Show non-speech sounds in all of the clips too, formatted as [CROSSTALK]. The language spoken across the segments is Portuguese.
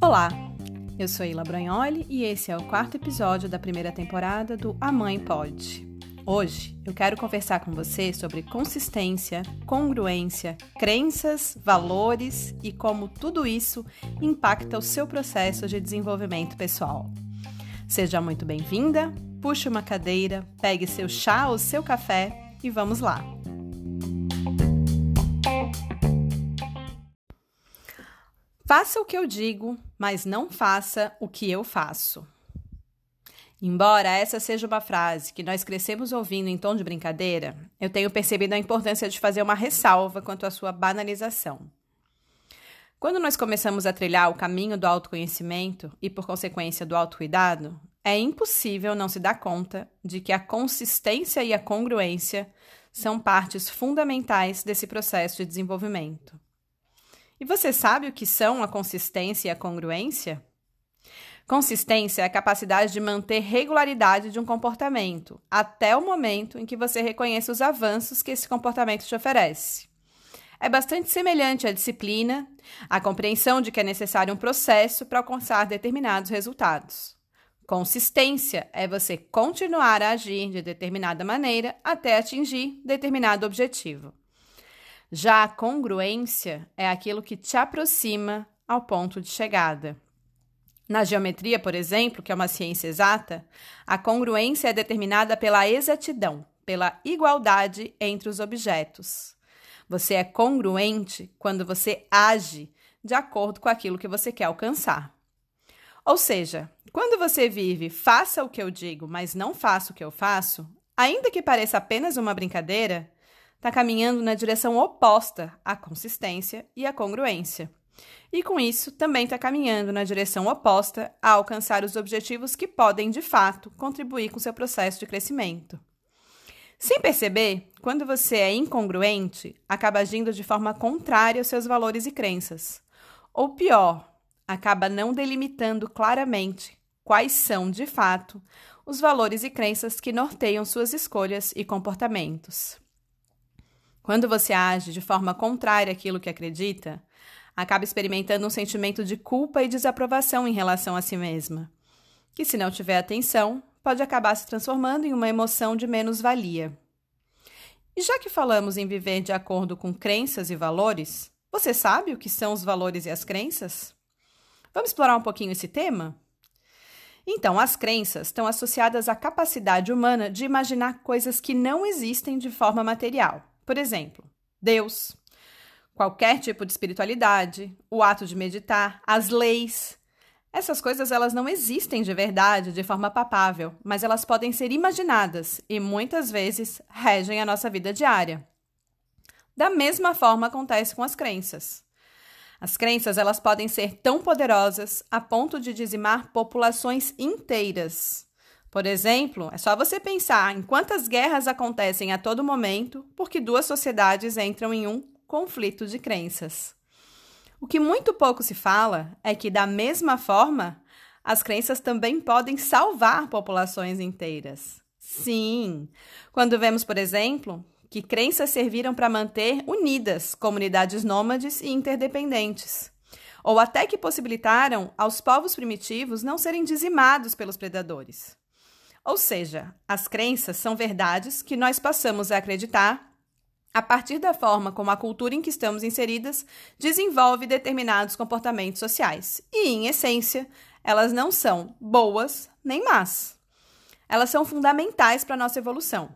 Olá, eu sou Ila Bragnoli e esse é o quarto episódio da primeira temporada do A Mãe Pode. Hoje eu quero conversar com você sobre consistência, congruência, crenças, valores e como tudo isso impacta o seu processo de desenvolvimento pessoal. Seja muito bem-vinda, puxe uma cadeira, pegue seu chá ou seu café e vamos lá! Faça o que eu digo, mas não faça o que eu faço. Embora essa seja uma frase que nós crescemos ouvindo em tom de brincadeira, eu tenho percebido a importância de fazer uma ressalva quanto à sua banalização. Quando nós começamos a trilhar o caminho do autoconhecimento e, por consequência, do autocuidado, é impossível não se dar conta de que a consistência e a congruência são partes fundamentais desse processo de desenvolvimento. E você sabe o que são a consistência e a congruência? Consistência é a capacidade de manter regularidade de um comportamento, até o momento em que você reconheça os avanços que esse comportamento te oferece. É bastante semelhante à disciplina, à compreensão de que é necessário um processo para alcançar determinados resultados. Consistência é você continuar a agir de determinada maneira até atingir determinado objetivo. Já a congruência é aquilo que te aproxima ao ponto de chegada. Na geometria, por exemplo, que é uma ciência exata, a congruência é determinada pela exatidão, pela igualdade entre os objetos. Você é congruente quando você age de acordo com aquilo que você quer alcançar. Ou seja, quando você vive faça o que eu digo, mas não faça o que eu faço, ainda que pareça apenas uma brincadeira, está caminhando na direção oposta à consistência e à congruência. E com isso, também está caminhando na direção oposta a alcançar os objetivos que podem, de fato, contribuir com seu processo de crescimento. Sem perceber, quando você é incongruente, acaba agindo de forma contrária aos seus valores e crenças. Ou pior, acaba não delimitando claramente quais são, de fato, os valores e crenças que norteiam suas escolhas e comportamentos. Quando você age de forma contrária àquilo que acredita, acaba experimentando um sentimento de culpa e desaprovação em relação a si mesma, que, se não tiver atenção, pode acabar se transformando em uma emoção de menos-valia. E já que falamos em viver de acordo com crenças e valores, você sabe o que são os valores e as crenças? Vamos explorar um pouquinho esse tema? Então, as crenças estão associadas à capacidade humana de imaginar coisas que não existem de forma material. Por exemplo, Deus, qualquer tipo de espiritualidade, o ato de meditar, as leis. Essas coisas elas não existem de verdade, de forma papável, mas elas podem ser imaginadas e muitas vezes regem a nossa vida diária. Da mesma forma acontece com as crenças. As crenças elas podem ser tão poderosas a ponto de dizimar populações inteiras. Por exemplo, é só você pensar em quantas guerras acontecem a todo momento porque duas sociedades entram em um conflito de crenças. O que muito pouco se fala é que, da mesma forma, as crenças também podem salvar populações inteiras. Sim, quando vemos, por exemplo, que crenças serviram para manter unidas comunidades nômades e interdependentes, ou até que possibilitaram aos povos primitivos não serem dizimados pelos predadores. Ou seja, as crenças são verdades que nós passamos a acreditar a partir da forma como a cultura em que estamos inseridas desenvolve determinados comportamentos sociais. E, em essência, elas não são boas nem más. Elas são fundamentais para a nossa evolução.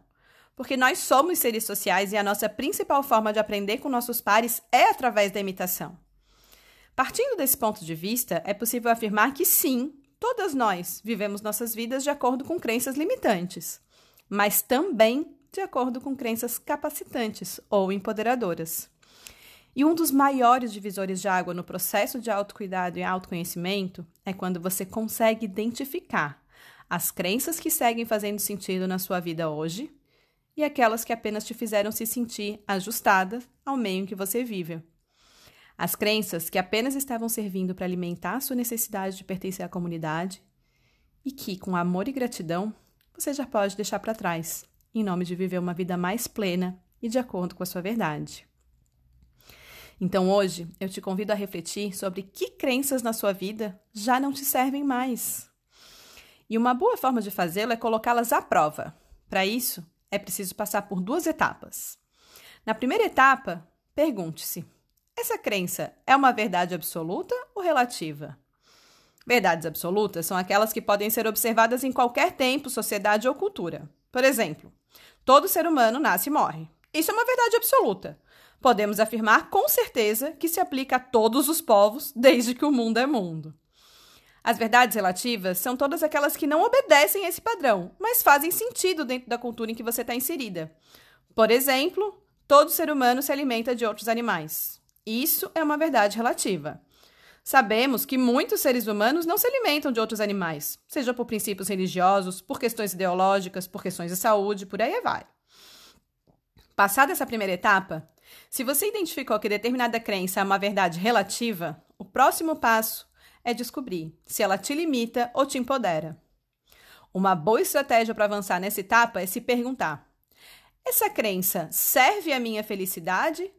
Porque nós somos seres sociais e a nossa principal forma de aprender com nossos pares é através da imitação. Partindo desse ponto de vista, é possível afirmar que sim, Todas nós vivemos nossas vidas de acordo com crenças limitantes, mas também de acordo com crenças capacitantes ou empoderadoras. E um dos maiores divisores de água no processo de autocuidado e autoconhecimento é quando você consegue identificar as crenças que seguem fazendo sentido na sua vida hoje e aquelas que apenas te fizeram se sentir ajustada ao meio em que você vive. As crenças que apenas estavam servindo para alimentar sua necessidade de pertencer à comunidade e que, com amor e gratidão, você já pode deixar para trás, em nome de viver uma vida mais plena e de acordo com a sua verdade. Então hoje eu te convido a refletir sobre que crenças na sua vida já não te servem mais. E uma boa forma de fazê-lo é colocá-las à prova. Para isso, é preciso passar por duas etapas. Na primeira etapa, pergunte-se: essa crença é uma verdade absoluta ou relativa? Verdades absolutas são aquelas que podem ser observadas em qualquer tempo, sociedade ou cultura. Por exemplo, todo ser humano nasce e morre. Isso é uma verdade absoluta. Podemos afirmar com certeza que se aplica a todos os povos [LAUGHS] desde que o mundo é mundo. As verdades relativas são todas aquelas que não obedecem a esse padrão, mas fazem sentido dentro da cultura em que você está inserida. Por exemplo, todo ser humano se alimenta de outros animais. Isso é uma verdade relativa. Sabemos que muitos seres humanos não se alimentam de outros animais, seja por princípios religiosos, por questões ideológicas, por questões de saúde, por aí vai. Passada essa primeira etapa, se você identificou que determinada crença é uma verdade relativa, o próximo passo é descobrir se ela te limita ou te empodera. Uma boa estratégia para avançar nessa etapa é se perguntar: essa crença serve à minha felicidade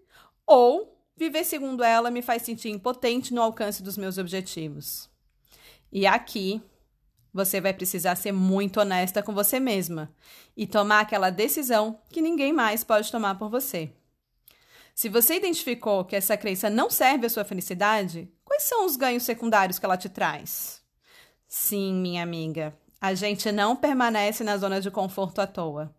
ou Viver segundo ela me faz sentir impotente no alcance dos meus objetivos. E aqui você vai precisar ser muito honesta com você mesma e tomar aquela decisão que ninguém mais pode tomar por você. Se você identificou que essa crença não serve à sua felicidade, quais são os ganhos secundários que ela te traz? Sim, minha amiga, a gente não permanece na zona de conforto à toa.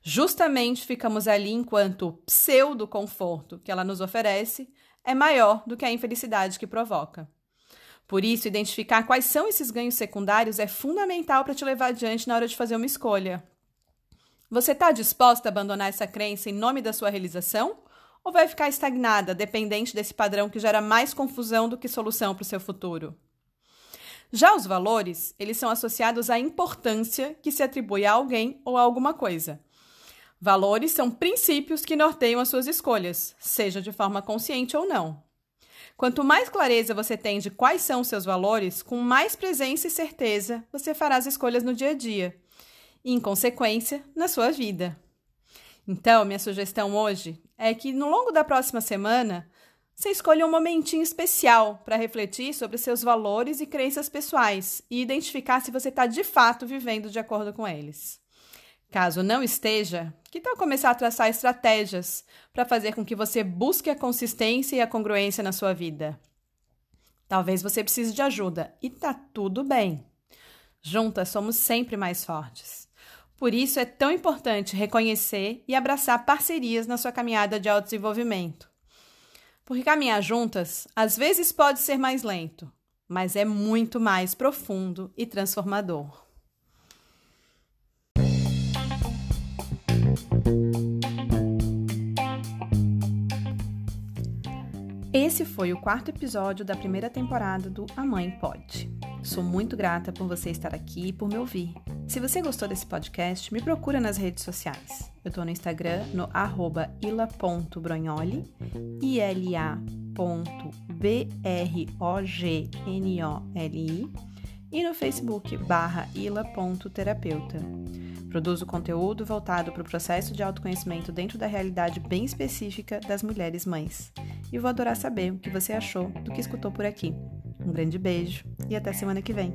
Justamente ficamos ali enquanto o pseudo-conforto que ela nos oferece é maior do que a infelicidade que provoca. Por isso, identificar quais são esses ganhos secundários é fundamental para te levar adiante na hora de fazer uma escolha. Você está disposta a abandonar essa crença em nome da sua realização? Ou vai ficar estagnada, dependente desse padrão que gera mais confusão do que solução para o seu futuro? Já os valores, eles são associados à importância que se atribui a alguém ou a alguma coisa. Valores são princípios que norteiam as suas escolhas, seja de forma consciente ou não. Quanto mais clareza você tem de quais são os seus valores, com mais presença e certeza você fará as escolhas no dia a dia e, em consequência, na sua vida. Então, minha sugestão hoje é que no longo da próxima semana você escolha um momentinho especial para refletir sobre seus valores e crenças pessoais e identificar se você está de fato vivendo de acordo com eles. Caso não esteja, que tal começar a traçar estratégias para fazer com que você busque a consistência e a congruência na sua vida? Talvez você precise de ajuda e tá tudo bem. Juntas somos sempre mais fortes. Por isso é tão importante reconhecer e abraçar parcerias na sua caminhada de autodesenvolvimento. Porque caminhar juntas às vezes pode ser mais lento, mas é muito mais profundo e transformador. Esse foi o quarto episódio da primeira temporada do A Mãe Pode. Sou muito grata por você estar aqui e por me ouvir. Se você gostou desse podcast, me procura nas redes sociais. Eu estou no Instagram no arroba ila.brognoli, I-L-A.B-R-O-G-N-O-L-I e no Facebook barra ila.terapeuta. Produzo conteúdo voltado para o processo de autoconhecimento dentro da realidade bem específica das mulheres mães. E vou adorar saber o que você achou do que escutou por aqui. Um grande beijo e até semana que vem.